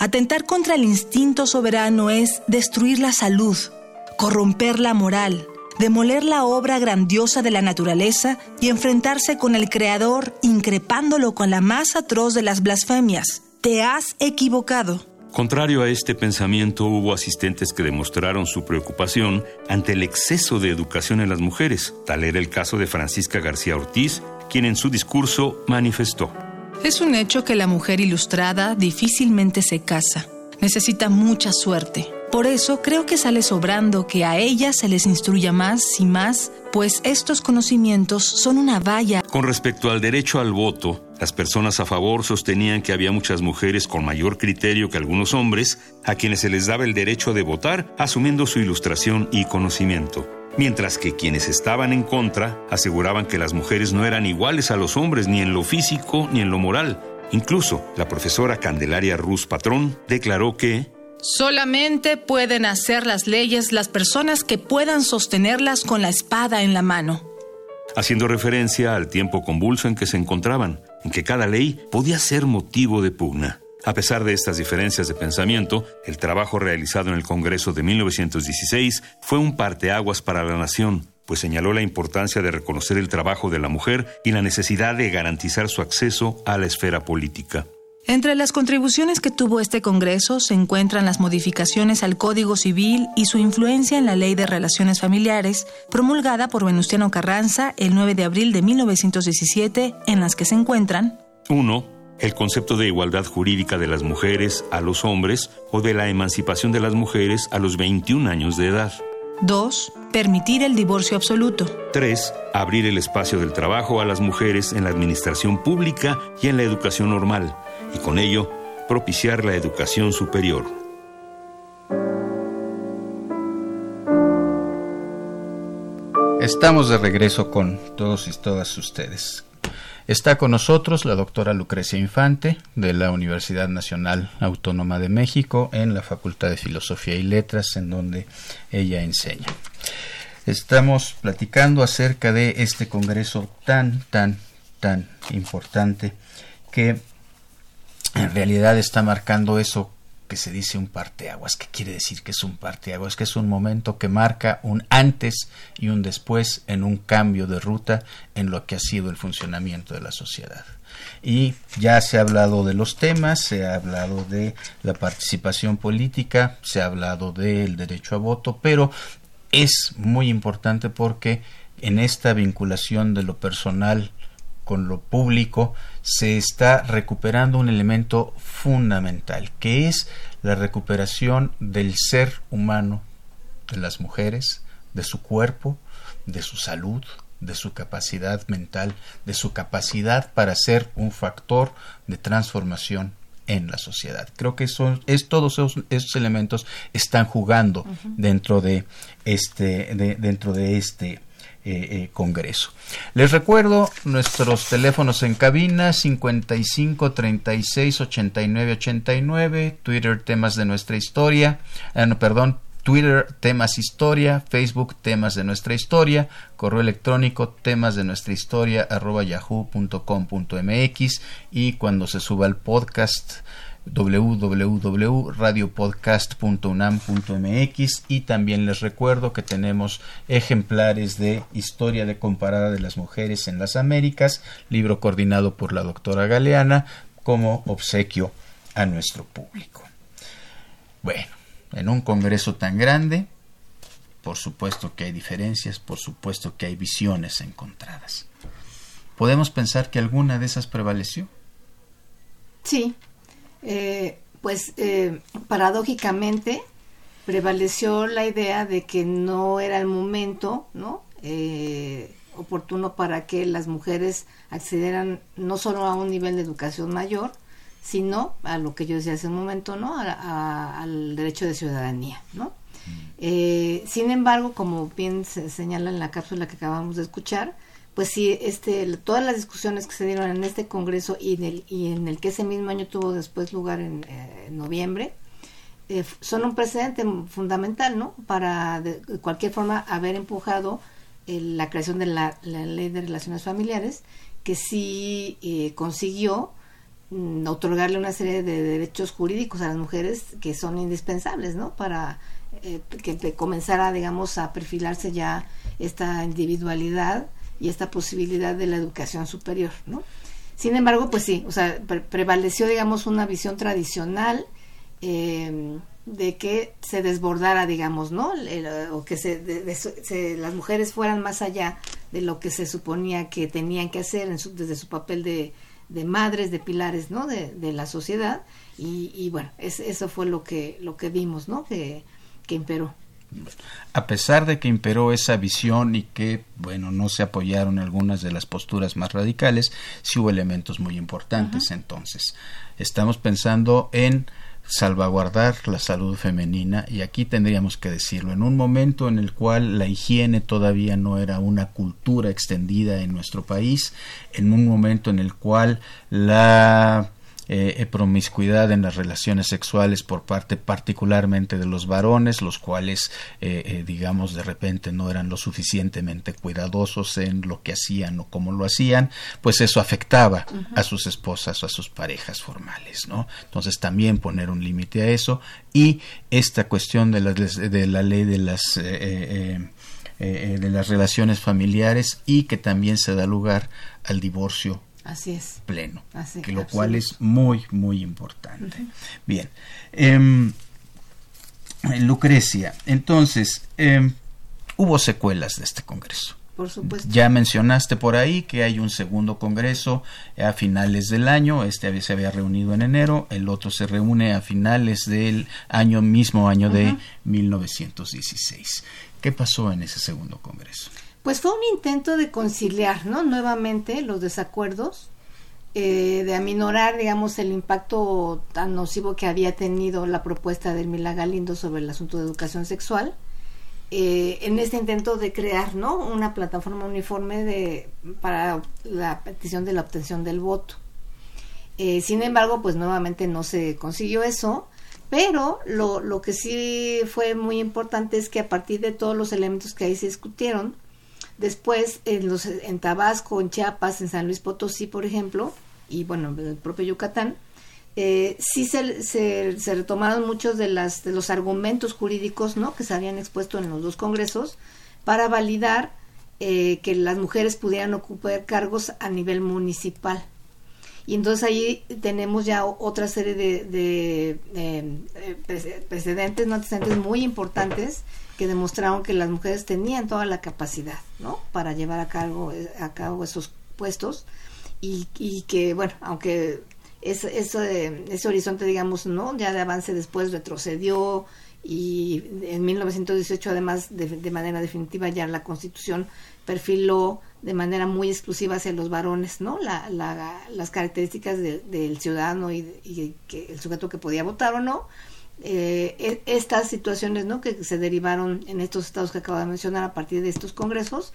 Atentar contra el instinto soberano es destruir la salud, corromper la moral, demoler la obra grandiosa de la naturaleza y enfrentarse con el Creador increpándolo con la más atroz de las blasfemias. Te has equivocado. Contrario a este pensamiento, hubo asistentes que demostraron su preocupación ante el exceso de educación en las mujeres. Tal era el caso de Francisca García Ortiz, quien en su discurso manifestó. Es un hecho que la mujer ilustrada difícilmente se casa. Necesita mucha suerte. Por eso creo que sale sobrando que a ellas se les instruya más y más, pues estos conocimientos son una valla. Con respecto al derecho al voto, las personas a favor sostenían que había muchas mujeres con mayor criterio que algunos hombres, a quienes se les daba el derecho de votar, asumiendo su ilustración y conocimiento. Mientras que quienes estaban en contra aseguraban que las mujeres no eran iguales a los hombres ni en lo físico ni en lo moral. Incluso la profesora Candelaria Ruz Patrón declaró que Solamente pueden hacer las leyes las personas que puedan sostenerlas con la espada en la mano. Haciendo referencia al tiempo convulso en que se encontraban, en que cada ley podía ser motivo de pugna. A pesar de estas diferencias de pensamiento, el trabajo realizado en el Congreso de 1916 fue un parteaguas para la nación, pues señaló la importancia de reconocer el trabajo de la mujer y la necesidad de garantizar su acceso a la esfera política. Entre las contribuciones que tuvo este Congreso se encuentran las modificaciones al Código Civil y su influencia en la Ley de Relaciones Familiares, promulgada por Venustiano Carranza el 9 de abril de 1917, en las que se encuentran 1 el concepto de igualdad jurídica de las mujeres a los hombres o de la emancipación de las mujeres a los 21 años de edad. 2. Permitir el divorcio absoluto. 3. Abrir el espacio del trabajo a las mujeres en la administración pública y en la educación normal, y con ello propiciar la educación superior. Estamos de regreso con todos y todas ustedes. Está con nosotros la doctora Lucrecia Infante de la Universidad Nacional Autónoma de México en la Facultad de Filosofía y Letras en donde ella enseña. Estamos platicando acerca de este congreso tan, tan, tan importante que en realidad está marcando eso que se dice un parteaguas. ¿Qué quiere decir que es un parteaguas? Que es un momento que marca un antes y un después en un cambio de ruta en lo que ha sido el funcionamiento de la sociedad. Y ya se ha hablado de los temas, se ha hablado de la participación política, se ha hablado del derecho a voto, pero es muy importante porque en esta vinculación de lo personal con lo público, se está recuperando un elemento fundamental, que es la recuperación del ser humano de las mujeres, de su cuerpo, de su salud, de su capacidad mental, de su capacidad para ser un factor de transformación en la sociedad. Creo que son, es, todos esos, elementos están jugando dentro de este, dentro de este eh, eh, Congreso. Les recuerdo nuestros teléfonos en cabina 55 36 89 89, Twitter temas de nuestra historia, ah, perdón, Twitter temas historia, Facebook temas de nuestra historia, correo electrónico temas de nuestra historia arroba yahoo.com.mx y cuando se suba el podcast www.radiopodcast.unam.mx y también les recuerdo que tenemos ejemplares de Historia de Comparada de las Mujeres en las Américas, libro coordinado por la doctora Galeana como obsequio a nuestro público. Bueno, en un congreso tan grande, por supuesto que hay diferencias, por supuesto que hay visiones encontradas. ¿Podemos pensar que alguna de esas prevaleció? Sí, eh, pues eh, paradójicamente prevaleció la idea de que no era el momento, ¿no? Eh, oportuno para que las mujeres accedieran no solo a un nivel de educación mayor, sino a lo que yo decía hace un momento, ¿no? al derecho de ciudadanía, ¿no? Mm. sin embargo, como bien se señala en la cápsula que acabamos de escuchar, pues sí, este, todas las discusiones que se dieron en este Congreso y en el, que ese mismo año tuvo después lugar en, eh, noviembre, eh, son un precedente fundamental, ¿no? Para de, cualquier forma haber empujado eh, la creación de la, Ley de Relaciones Familiares, que sí consiguió mm, otorgarle una serie de derechos jurídicos a las mujeres que son indispensables, ¿no? Para que comenzara, digamos, a perfilarse ya esta individualidad y esta posibilidad de la educación superior, ¿no? Sin embargo, pues sí, o sea, prevaleció, digamos, una visión tradicional em, de que se desbordara, digamos, ¿no? o que se, las mujeres fueran más allá de lo que se suponía que tenían que hacer desde su papel de, madres, de pilares, ¿no? De, la sociedad. Y, bueno, eso fue lo que, lo que vimos, ¿no? Que, que imperó a pesar de que imperó esa visión y que, bueno, no se apoyaron algunas de las posturas más radicales, sí hubo elementos muy importantes entonces. Estamos pensando en salvaguardar la salud femenina y aquí tendríamos que decirlo en un momento en el cual la higiene todavía no era una cultura extendida en nuestro país en un momento en el cual la eh, eh, promiscuidad en las relaciones sexuales por parte particularmente de los varones, los cuales, eh, digamos, de repente no eran lo suficientemente cuidadosos en lo que hacían o cómo lo hacían, pues eso afectaba a sus esposas o a sus parejas formales, ¿no? Entonces también poner un límite a eso y esta cuestión de la, de la ley de las de las relaciones familiares y que también se da lugar al divorcio Así es. pleno, que lo cual es muy, muy importante. Bien, em, Lucrecia, entonces, em, hubo secuelas de este Congreso. Por supuesto. Ya mencionaste por ahí que hay un segundo congreso a finales del año, este se había reunido en enero, el otro se reúne a finales del año mismo año de 1916. ¿Qué pasó en ese segundo congreso? Pues fue un intento de conciliar, ¿no? Nuevamente los desacuerdos, eh, de aminorar, digamos, el impacto tan nocivo que había tenido la propuesta de Mila Galindo sobre el asunto de educación sexual, eh, en este intento de crear, ¿no? Una plataforma uniforme de para la petición de la obtención del voto. Eh, sin embargo, pues nuevamente no se consiguió eso. Pero lo, lo que sí fue muy importante es que a partir de todos los elementos que ahí se discutieron, Después, en, los, en Tabasco, en Chiapas, en San Luis Potosí, por ejemplo, y bueno, en el propio Yucatán, eh, sí se, se, retomaron muchos de, las, de los argumentos jurídicos ¿no? que se habían expuesto en los dos congresos para validar eh, que las mujeres pudieran ocupar cargos a nivel municipal. Y entonces ahí tenemos ya otra serie de, de, eh, precedentes, no antecedentes muy importantes que demostraron que las mujeres tenían toda la capacidad, ¿no? Para llevar a, cargo, a cabo esos puestos y, y que, bueno, aunque ese, ese horizonte, digamos, ¿no? Ya de avance después retrocedió y en 1918 además de, manera definitiva ya la Constitución perfiló de manera muy exclusiva hacia los varones, ¿no? La, las características del ciudadano y, y que el sujeto que podía votar o no eh, e, estas situaciones ¿no? que se derivaron en estos estados que acabo de mencionar a partir de estos congresos,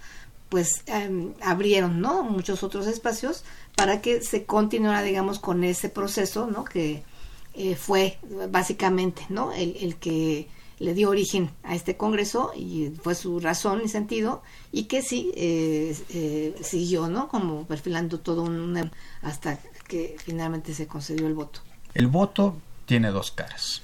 pues em, abrieron ¿no? muchos otros espacios para que se continuara, digamos, con ese proceso ¿no? que eh, fue básicamente ¿no? el, el que le dio origen a este congreso y fue su razón y sentido y que sí eh, eh, siguió no como perfilando todo un hasta que finalmente se concedió el voto el voto tiene dos caras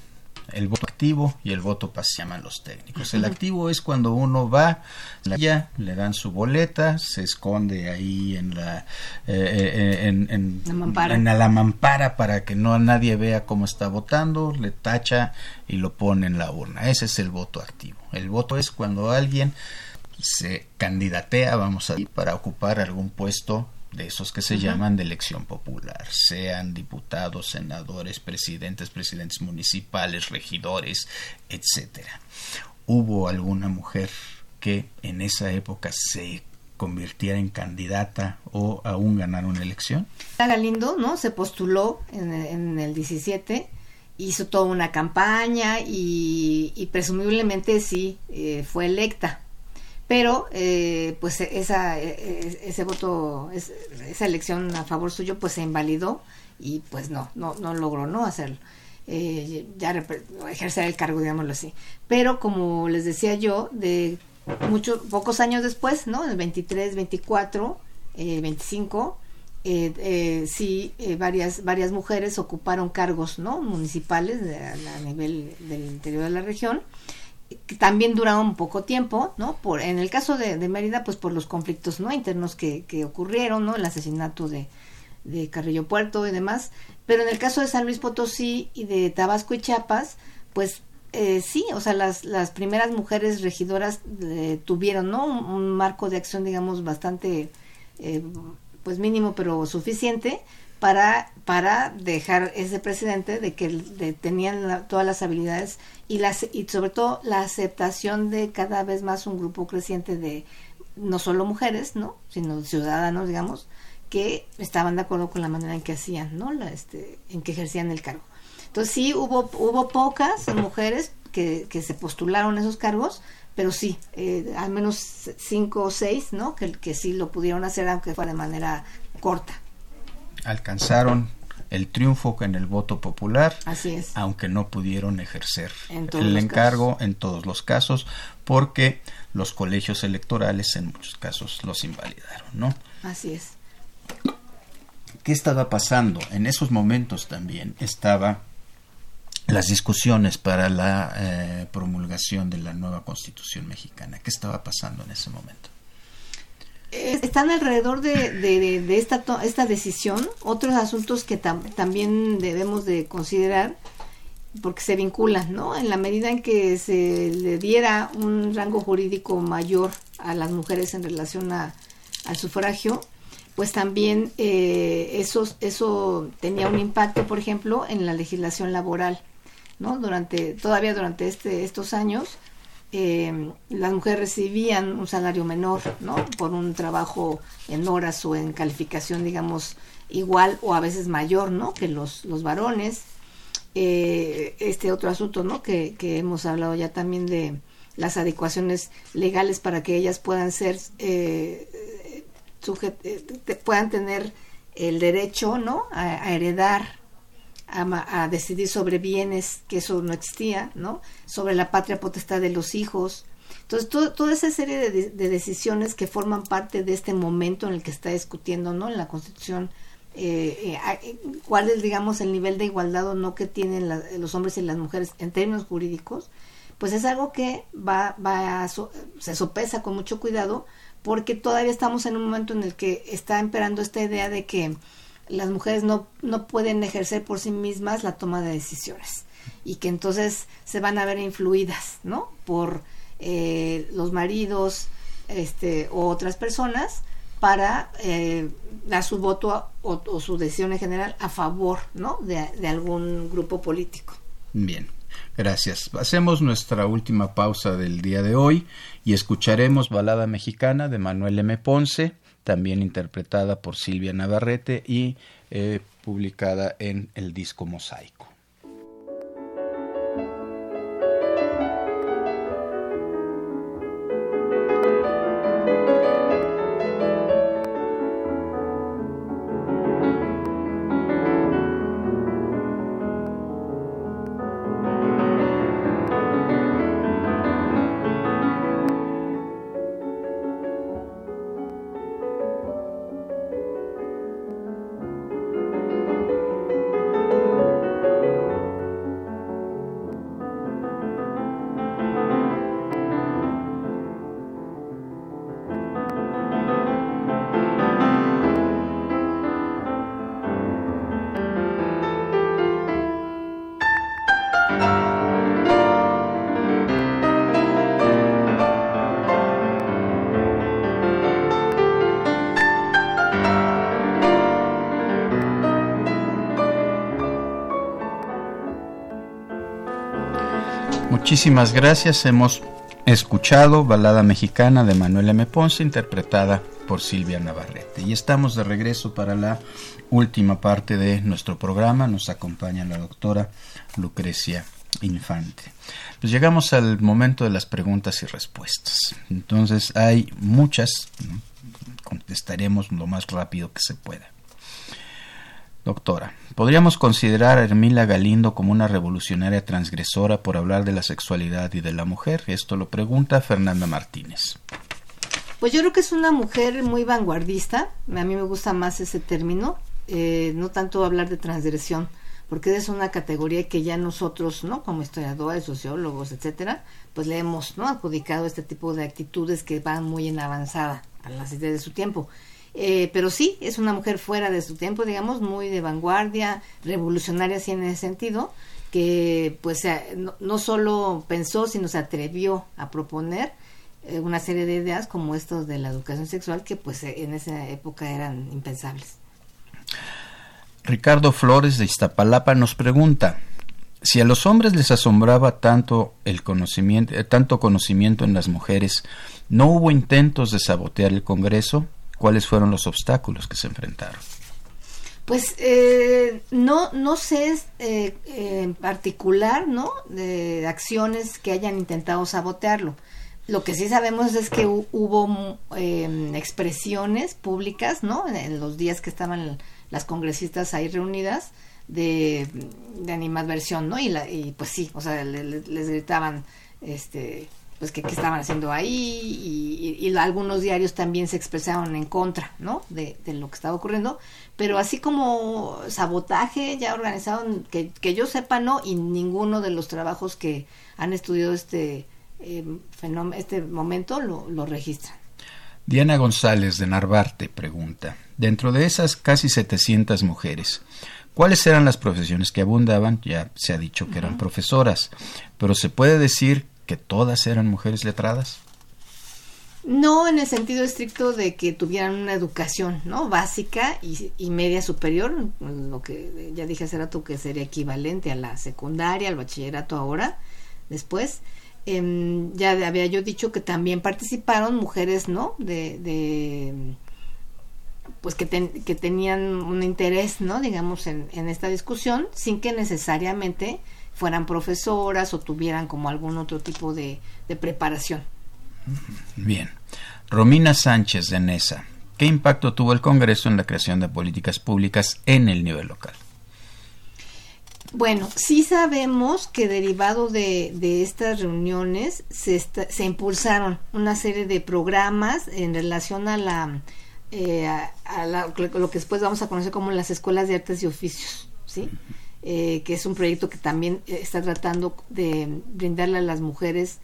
el voto activo y el voto pasivo llaman los técnicos. El activo es cuando uno va, ya le dan su boleta, se esconde ahí en la, eh, eh, en, en, la mampara. en la mampara para que no nadie vea cómo está votando, le tacha y lo pone en la urna. Ese es el voto activo. El voto es cuando alguien se candidatea, vamos a decir, para ocupar algún puesto de esos que se llaman de elección popular, sean diputados, senadores, presidentes, presidentes municipales, regidores, etcétera. ¿Hubo alguna mujer que en esa época se convirtiera en candidata o aún ganar una elección? Galindo, ¿no? Se postuló en, el 17 hizo toda una campaña y, presumiblemente sí eh, fue electa pero eh, pues esa, e, e, ese voto, esa elección a favor suyo pues se invalidó y pues no, no, no logró no hacerlo. Eh, ya ejercer el cargo, digámoslo así. Pero como les decía yo, de muchos, pocos años después, ¿no? El 23, 24, eh, 25, eh, eh, sí, eh, varias, varias mujeres ocuparon cargos, ¿no? Municipales a nivel del interior de la región también duraron poco tiempo, ¿no? Por, en el caso de, Mérida, pues por los conflictos no internos que, que ocurrieron, ¿no? El asesinato de, de, Carrillo Puerto y demás. Pero en el caso de San Luis Potosí y de Tabasco y Chiapas, pues eh, sí, o sea, las, las primeras mujeres regidoras eh, tuvieron, ¿no? Un, marco de acción, digamos, bastante, eh, pues mínimo, pero suficiente para, para dejar ese precedente de que tenían todas las habilidades y, las, y sobre todo la aceptación de cada vez más un grupo creciente de no solo mujeres, ¿no? sino ciudadanos, digamos, que estaban de acuerdo con la manera en que hacían, ¿no? La, este, en que ejercían el cargo. Entonces sí hubo, hubo pocas mujeres que, que se postularon esos cargos, pero sí, eh, al menos cinco o seis, ¿no? Que, que sí lo pudieron hacer, aunque fue de manera corta alcanzaron el triunfo en el voto popular, Así es. aunque no pudieron ejercer el encargo casos. en todos los casos, porque los colegios electorales en muchos casos los invalidaron, ¿no? Así es. ¿Qué estaba pasando? En esos momentos también estaba las discusiones para la eh, promulgación de la nueva constitución mexicana. ¿Qué estaba pasando en ese momento? Eh, Están alrededor de, esta, decisión otros asuntos que tam- también debemos de considerar porque se vinculan, ¿no? En la medida en que se le diera un rango jurídico mayor a las mujeres en relación a, al sufragio, pues también eh, eso, eso tenía un impacto, por ejemplo, en la legislación laboral, ¿no? Durante, todavía durante este, estos años, eh, las mujeres recibían un salario menor, ¿no? Por un trabajo en horas o en calificación, digamos, igual o a veces mayor, ¿no? Que los, los varones. Eh, este otro asunto, ¿no? Que, que hemos hablado ya también de las adecuaciones legales para que ellas puedan ser, eh, eh, puedan tener el derecho, ¿no? A heredar a, a decidir sobre bienes, que eso no existía, ¿no? Sobre la patria potestad de los hijos. Entonces, to- toda esa serie de, de- de decisiones que forman parte de este momento en el que está discutiendo, ¿no? En la Constitución, eh, eh, eh, cuál es, digamos, el nivel de igualdad o no que tienen la- los hombres y las mujeres en términos jurídicos, pues es algo que va, va a so- se sopesa con mucho cuidado porque todavía estamos en un momento en el que está imperando esta idea de que las mujeres no, no pueden ejercer por sí mismas la toma de decisiones y que entonces se van a ver influidas, ¿no? Por eh, los maridos este, o otras personas para eh, dar su voto o, su decisión en general a favor, ¿no? De algún grupo político. Bien, gracias. Hacemos nuestra última pausa del día de hoy y escucharemos Balada Mexicana de Manuel M. Ponce, también interpretada por Silvia Navarrete y eh, publicada en el disco Mosaico. Muchísimas gracias. Hemos escuchado Balada Mexicana de Manuel M. Ponce, interpretada por Silvia Navarrete. Y estamos de regreso para la última parte de nuestro programa. Nos acompaña la doctora Lucrecia Infante. Pues llegamos al momento de las preguntas y respuestas. Entonces hay muchas, contestaremos lo más rápido que se pueda. Doctora, ¿podríamos considerar a Hermila Galindo como una revolucionaria transgresora por hablar de la sexualidad y de la mujer? Esto lo pregunta Fernanda Martínez. Pues yo creo que es una mujer muy vanguardista, a mí me gusta más ese término, eh, no tanto hablar de transgresión, porque es una categoría que ya nosotros, ¿no? Como historiadores, sociólogos, etcétera, pues le hemos, ¿no? Adjudicado este tipo de actitudes que van muy en avanzada a las ideas de su tiempo. Eh, pero sí, es una mujer fuera de su tiempo, digamos, muy de vanguardia, revolucionaria sí en ese sentido, que pues no, no solo pensó, sino se atrevió a proponer eh, una serie de ideas como estos de la educación sexual que pues eh, en esa época eran impensables. Ricardo Flores de Iztapalapa nos pregunta si a los hombres les asombraba tanto el conocimiento, eh, tanto conocimiento en las mujeres, ¿no hubo intentos de sabotear el Congreso? ¿Cuáles fueron los obstáculos que se enfrentaron? Pues eh, no, no sé eh, eh, en particular, ¿no? De acciones que hayan intentado sabotearlo. Lo que sí sabemos es que hu- hubo eh, expresiones públicas, ¿no? En los días que estaban las congresistas ahí reunidas de, animadversión, ¿no? Y, la, y pues sí, o sea, les gritaban, este, pues que, estaban haciendo ahí y, algunos diarios también se expresaron en contra, ¿no? De, lo que estaba ocurriendo, pero así como sabotaje ya organizado, que, que yo sepa, no, y ninguno de los trabajos que han estudiado este eh, fenómeno, este momento lo, lo registran. Diana González de Narvarte pregunta, dentro de esas casi 700 mujeres, ¿cuáles eran las profesiones que abundaban? Ya se ha dicho que eran profesoras, pero se puede decir que todas eran mujeres letradas? No en el sentido estricto de que tuvieran una educación, ¿no? Básica y, media superior, lo que ya dije hace rato que sería equivalente a la secundaria, al bachillerato ahora, después. Em, ya había yo dicho que también participaron mujeres, ¿no? De, pues que, tenían un interés, ¿no? Digamos, en esta discusión, sin que necesariamente fueran profesoras o tuvieran como algún otro tipo de, preparación. Bien. Romina Sánchez de NESA. ¿Qué impacto tuvo el Congreso en la creación de políticas públicas en el nivel local? Bueno, sí sabemos que derivado de, estas reuniones se, se, impulsaron una serie de programas en relación a la, eh, a, lo que después vamos a conocer como las escuelas de artes y oficios, ¿sí? Eh, que es un proyecto que también eh, está tratando de brindarle a las mujeres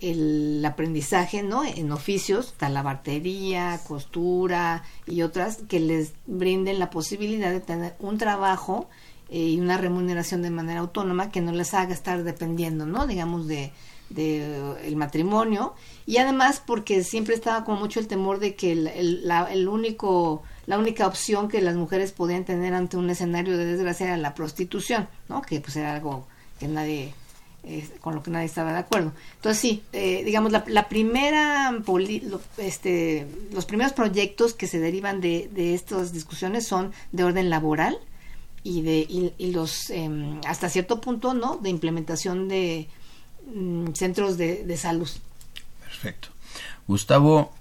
el aprendizaje ¿no? en oficios, talabartería, costura y otras, que les brinden la posibilidad de tener un trabajo eh, y una remuneración de manera autónoma que no les haga estar dependiendo, ¿no? digamos, de, el matrimonio y además porque siempre estaba como mucho el temor de que el, el único la única opción que las mujeres podían tener ante un escenario de desgracia era la prostitución, ¿no? Que pues era algo que nadie, con lo que nadie estaba de acuerdo. Entonces sí, eh, digamos, la, la primera, este, los primeros proyectos que se derivan de, de estas discusiones son de orden laboral y de y, los, em, hasta cierto punto, ¿no? De implementación de mm, centros de, de salud. Perfecto. Gustavo,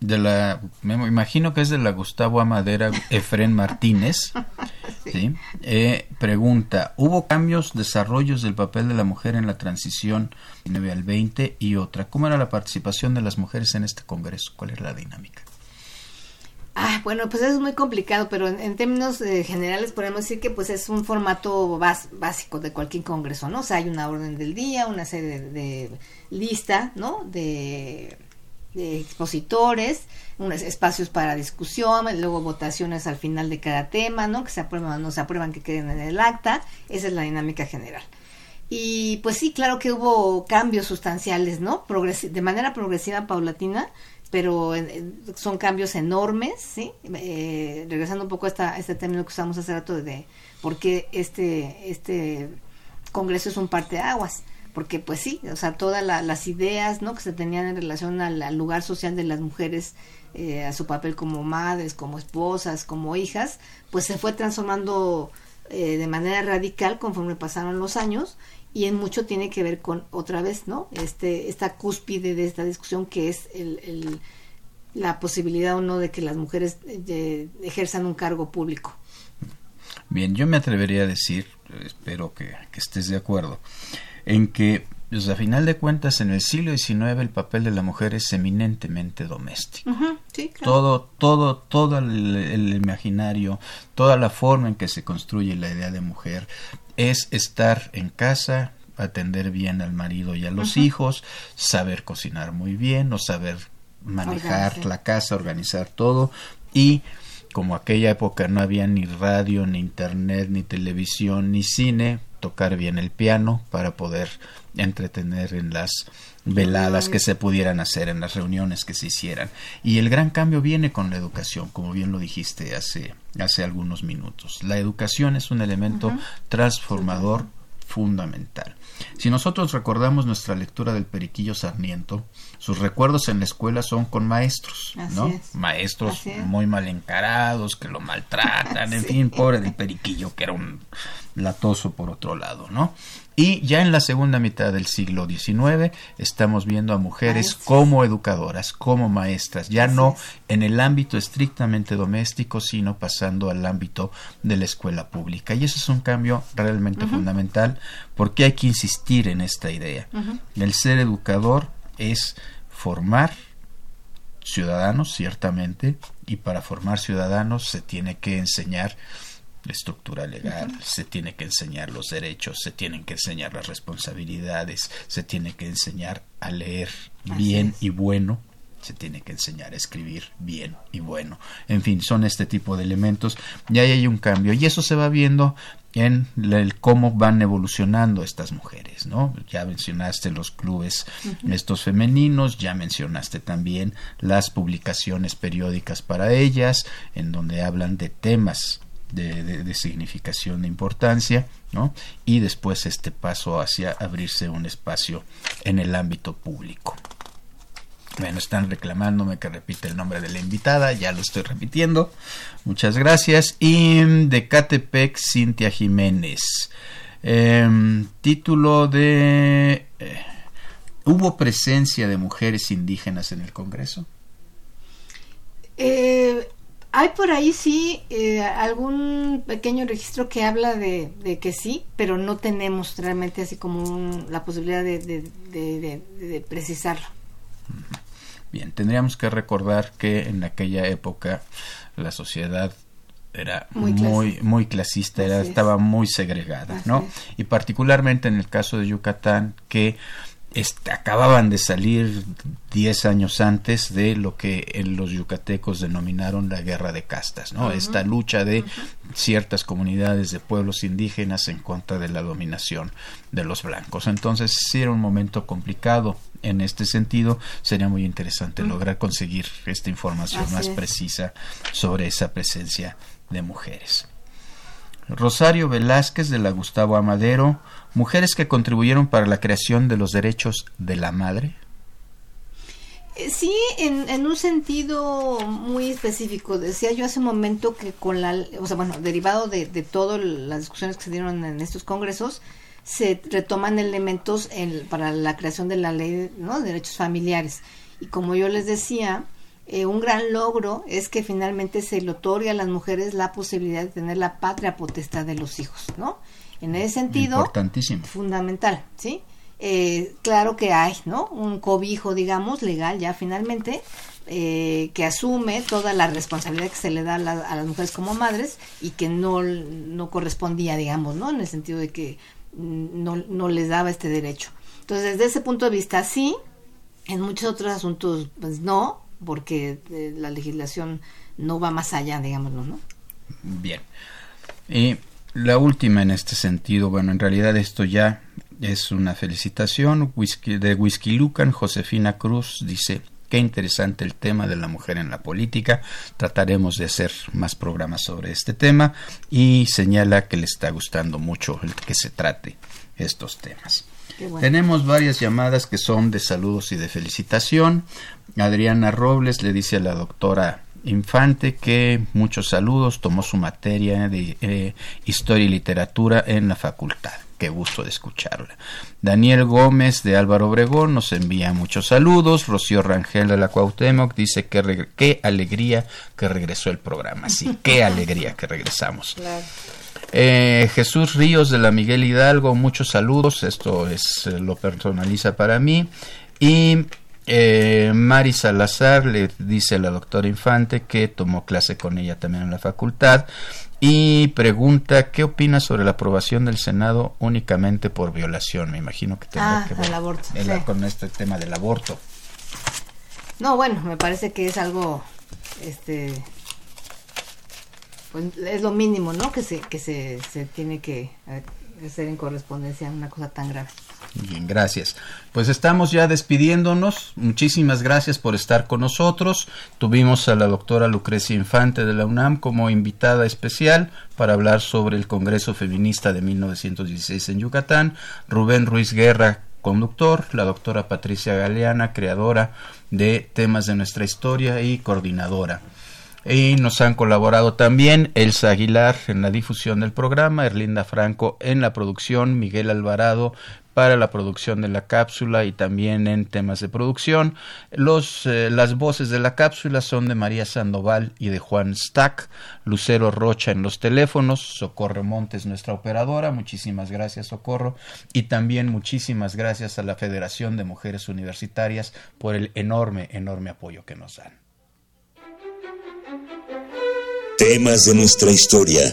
de la, me imagino que es de la Gustavo Amadera Efren Martínez, sí. Eh, pregunta, ¿hubo cambios, desarrollos del papel de la mujer en la transición 9 al 20? Y otra, ¿cómo era la participación de las mujeres en este Congreso? ¿Cuál era la dinámica? Ah, bueno, pues eso es muy complicado, pero en, términos eh, generales podemos decir que pues es un formato básico de cualquier congreso, ¿no? O sea, hay una orden del día, una serie de, de lista, ¿no? De de expositores, unos espacios para discusión, luego votaciones al final de cada tema, ¿no? Que se aprueban o no se aprueban, que queden en el acta. Esa es la dinámica general. Y pues sí, claro que hubo cambios sustanciales, ¿no? de manera progresiva, paulatina, pero son cambios enormes, ¿sí? Eh, regresando un poco a, esta, este término que usamos hace rato de, por qué este, este congreso es un parteaguas porque pues sí, o sea, todas las ideas, ¿no? Que se tenían en relación al, lugar social de las mujeres, eh, a su papel como madres, como esposas, como hijas, pues se fue transformando eh, de manera radical conforme pasaron los años y en mucho tiene que ver con otra vez, ¿no? Este, esta cúspide de esta discusión que es el, la posibilidad o no de que las mujeres eh, ejerzan un cargo público. Bien, yo me atrevería a decir, espero que estés de acuerdo, en que, pues, a final de cuentas, en el siglo XIX el papel de la mujer es eminentemente doméstico. Todo, todo, todo el, imaginario, toda la forma en que se construye la idea de mujer es estar en casa, atender bien al marido y a los hijos, saber cocinar muy bien o saber manejar la casa, organizar todo. Y como aquella época no había ni radio, ni internet, ni televisión, ni cine, tocar bien el piano para poder entretener en las veladas que se pudieran hacer, en las reuniones que se hicieran. Y el gran cambio viene con la educación, como bien lo dijiste hace, hace algunos minutos. La educación es un elemento transformador fundamental. Si nosotros recordamos nuestra lectura del Periquillo Sarmiento, sus recuerdos en la escuela son con maestros, ¿no? Maestros muy mal encarados, que lo maltratan, en fin, pobre del Periquillo, que era un latoso por otro lado, ¿no? Y ya en la segunda mitad del siglo XIX estamos viendo a mujeres como educadoras, como maestras, ya no en el ámbito estrictamente doméstico, sino pasando al ámbito de la escuela pública. Y eso es un cambio realmente fundamental porque hay que insistir en esta idea. El ser educador es formar ciudadanos, ciertamente, y para formar ciudadanos se tiene que enseñar estructura legal, se tiene que enseñar los derechos, se tienen que enseñar las responsabilidades, se tiene que enseñar a leer bien y bueno, se tiene que enseñar a escribir bien y bueno. En fin, son este tipo de elementos y ahí hay un cambio y eso se va viendo en el cómo van evolucionando estas mujeres, ¿no? Ya mencionaste los clubes estos femeninos, ya mencionaste también las publicaciones periódicas para ellas, en donde hablan de temas de, significación de importancia, ¿no? Y después este paso hacia abrirse un espacio en el ámbito público. Bueno, están reclamándome que repite el nombre de la invitada, ya lo estoy repitiendo. Muchas gracias. Y de Catepec, Cintia Jiménez. Em, título de... Eh, ¿Hubo presencia de mujeres indígenas en el Congreso? Eh, hay por ahí sí eh, algún pequeño registro que habla de, que sí, pero no tenemos realmente así como la posibilidad de, precisarlo. Bien, tendríamos que recordar que en aquella época la sociedad era muy muy, clasista, era, estaba muy segregada, ¿no? Y particularmente en el caso de Yucatán, que acababan de salir 10 años antes de lo que en los yucatecos denominaron la guerra de castas, ¿no? Esta lucha de ciertas comunidades de pueblos indígenas en contra de la dominación de los blancos. Entonces, sí era un momento complicado en este sentido, sería muy interesante lograr conseguir esta información más precisa sobre esa presencia de mujeres. Rosario Velázquez de la Gustavo Amadero, mujeres que contribuyeron para la creación de los derechos de la madre. Eh, sí, en, un sentido muy específico. Decía yo hace un momento que con la, o sea, bueno, derivado de, de todas las discusiones que se dieron en estos congresos, se retoman elementos para la creación de la ley de derechos familiares. Y como yo les decía, eh, un gran logro es que finalmente se le otorgue a las mujeres la posibilidad de tener la patria potestad de los hijos, ¿no? En ese sentido, fundamental, ¿sí? Eh, claro que hay, ¿no? Un cobijo, digamos, legal ya finalmente, eh, que asume toda la responsabilidad que se le da a, las mujeres como madres y que no, no correspondía, digamos, ¿no? En el sentido de que no, no les daba este derecho. Entonces, desde ese punto de vista, sí, en muchos otros asuntos, pues no, porque eh, la legislación no va más allá, digámoslo, ¿no? Bien. Y la última en este sentido, bueno, en realidad esto ya es una felicitación de Whisky Lucan, Josefina Cruz dice, qué interesante el tema de la mujer en la política, trataremos de hacer más programas sobre este tema y señala que le está gustando mucho el que se trate estos temas. Tenemos varias llamadas que son de saludos y de felicitación. Adriana Robles le dice a la doctora Infante que muchos saludos, tomó su materia de eh, historia y literatura en la facultad. Qué gusto de escucharla. Daniel Gómez de Álvaro Obregón nos envía muchos saludos. Rocío Rangel de la Cuauhtémoc dice que qué alegría que regresó el programa. Sí, qué alegría que regresamos. Eh, Jesús Ríos de la Miguel Hidalgo, muchos saludos. Esto es eh, lo personaliza para mí. Y eh, Mari Salazar le dice a la doctora Infante que tomó clase con ella también en la facultad y pregunta qué opina sobre la aprobación del Senado únicamente por violación. Me imagino que tendrá ah, que ver aborto, con este tema del aborto. No, bueno, me parece que es algo, este, pues es lo mínimo, ¿no? Que se que se, se tiene que hacer en correspondencia a una cosa tan grave. Bien, gracias. Pues estamos ya despidiéndonos. Muchísimas gracias por estar con nosotros. Tuvimos a la doctora Lucrecia Infante de la UNAM como invitada especial para hablar sobre el Congreso Feminista de 1916 en Yucatán. Rubén Ruiz Guerra, conductor. La doctora Patricia Galeana, creadora de temas de nuestra historia y coordinadora. Y nos han colaborado también Elsa Aguilar en la difusión del programa, Erlinda Franco en la producción, Miguel Alvarado para la producción de la cápsula y también en temas de producción. Los, eh, las voces de la cápsula son de María Sandoval y de Juan Stack, Lucero Rocha en los teléfonos, Socorro Montes nuestra operadora, muchísimas gracias Socorro. Y también muchísimas gracias a la Federación de Mujeres Universitarias por el enorme, enorme apoyo que nos dan. Temas de nuestra historia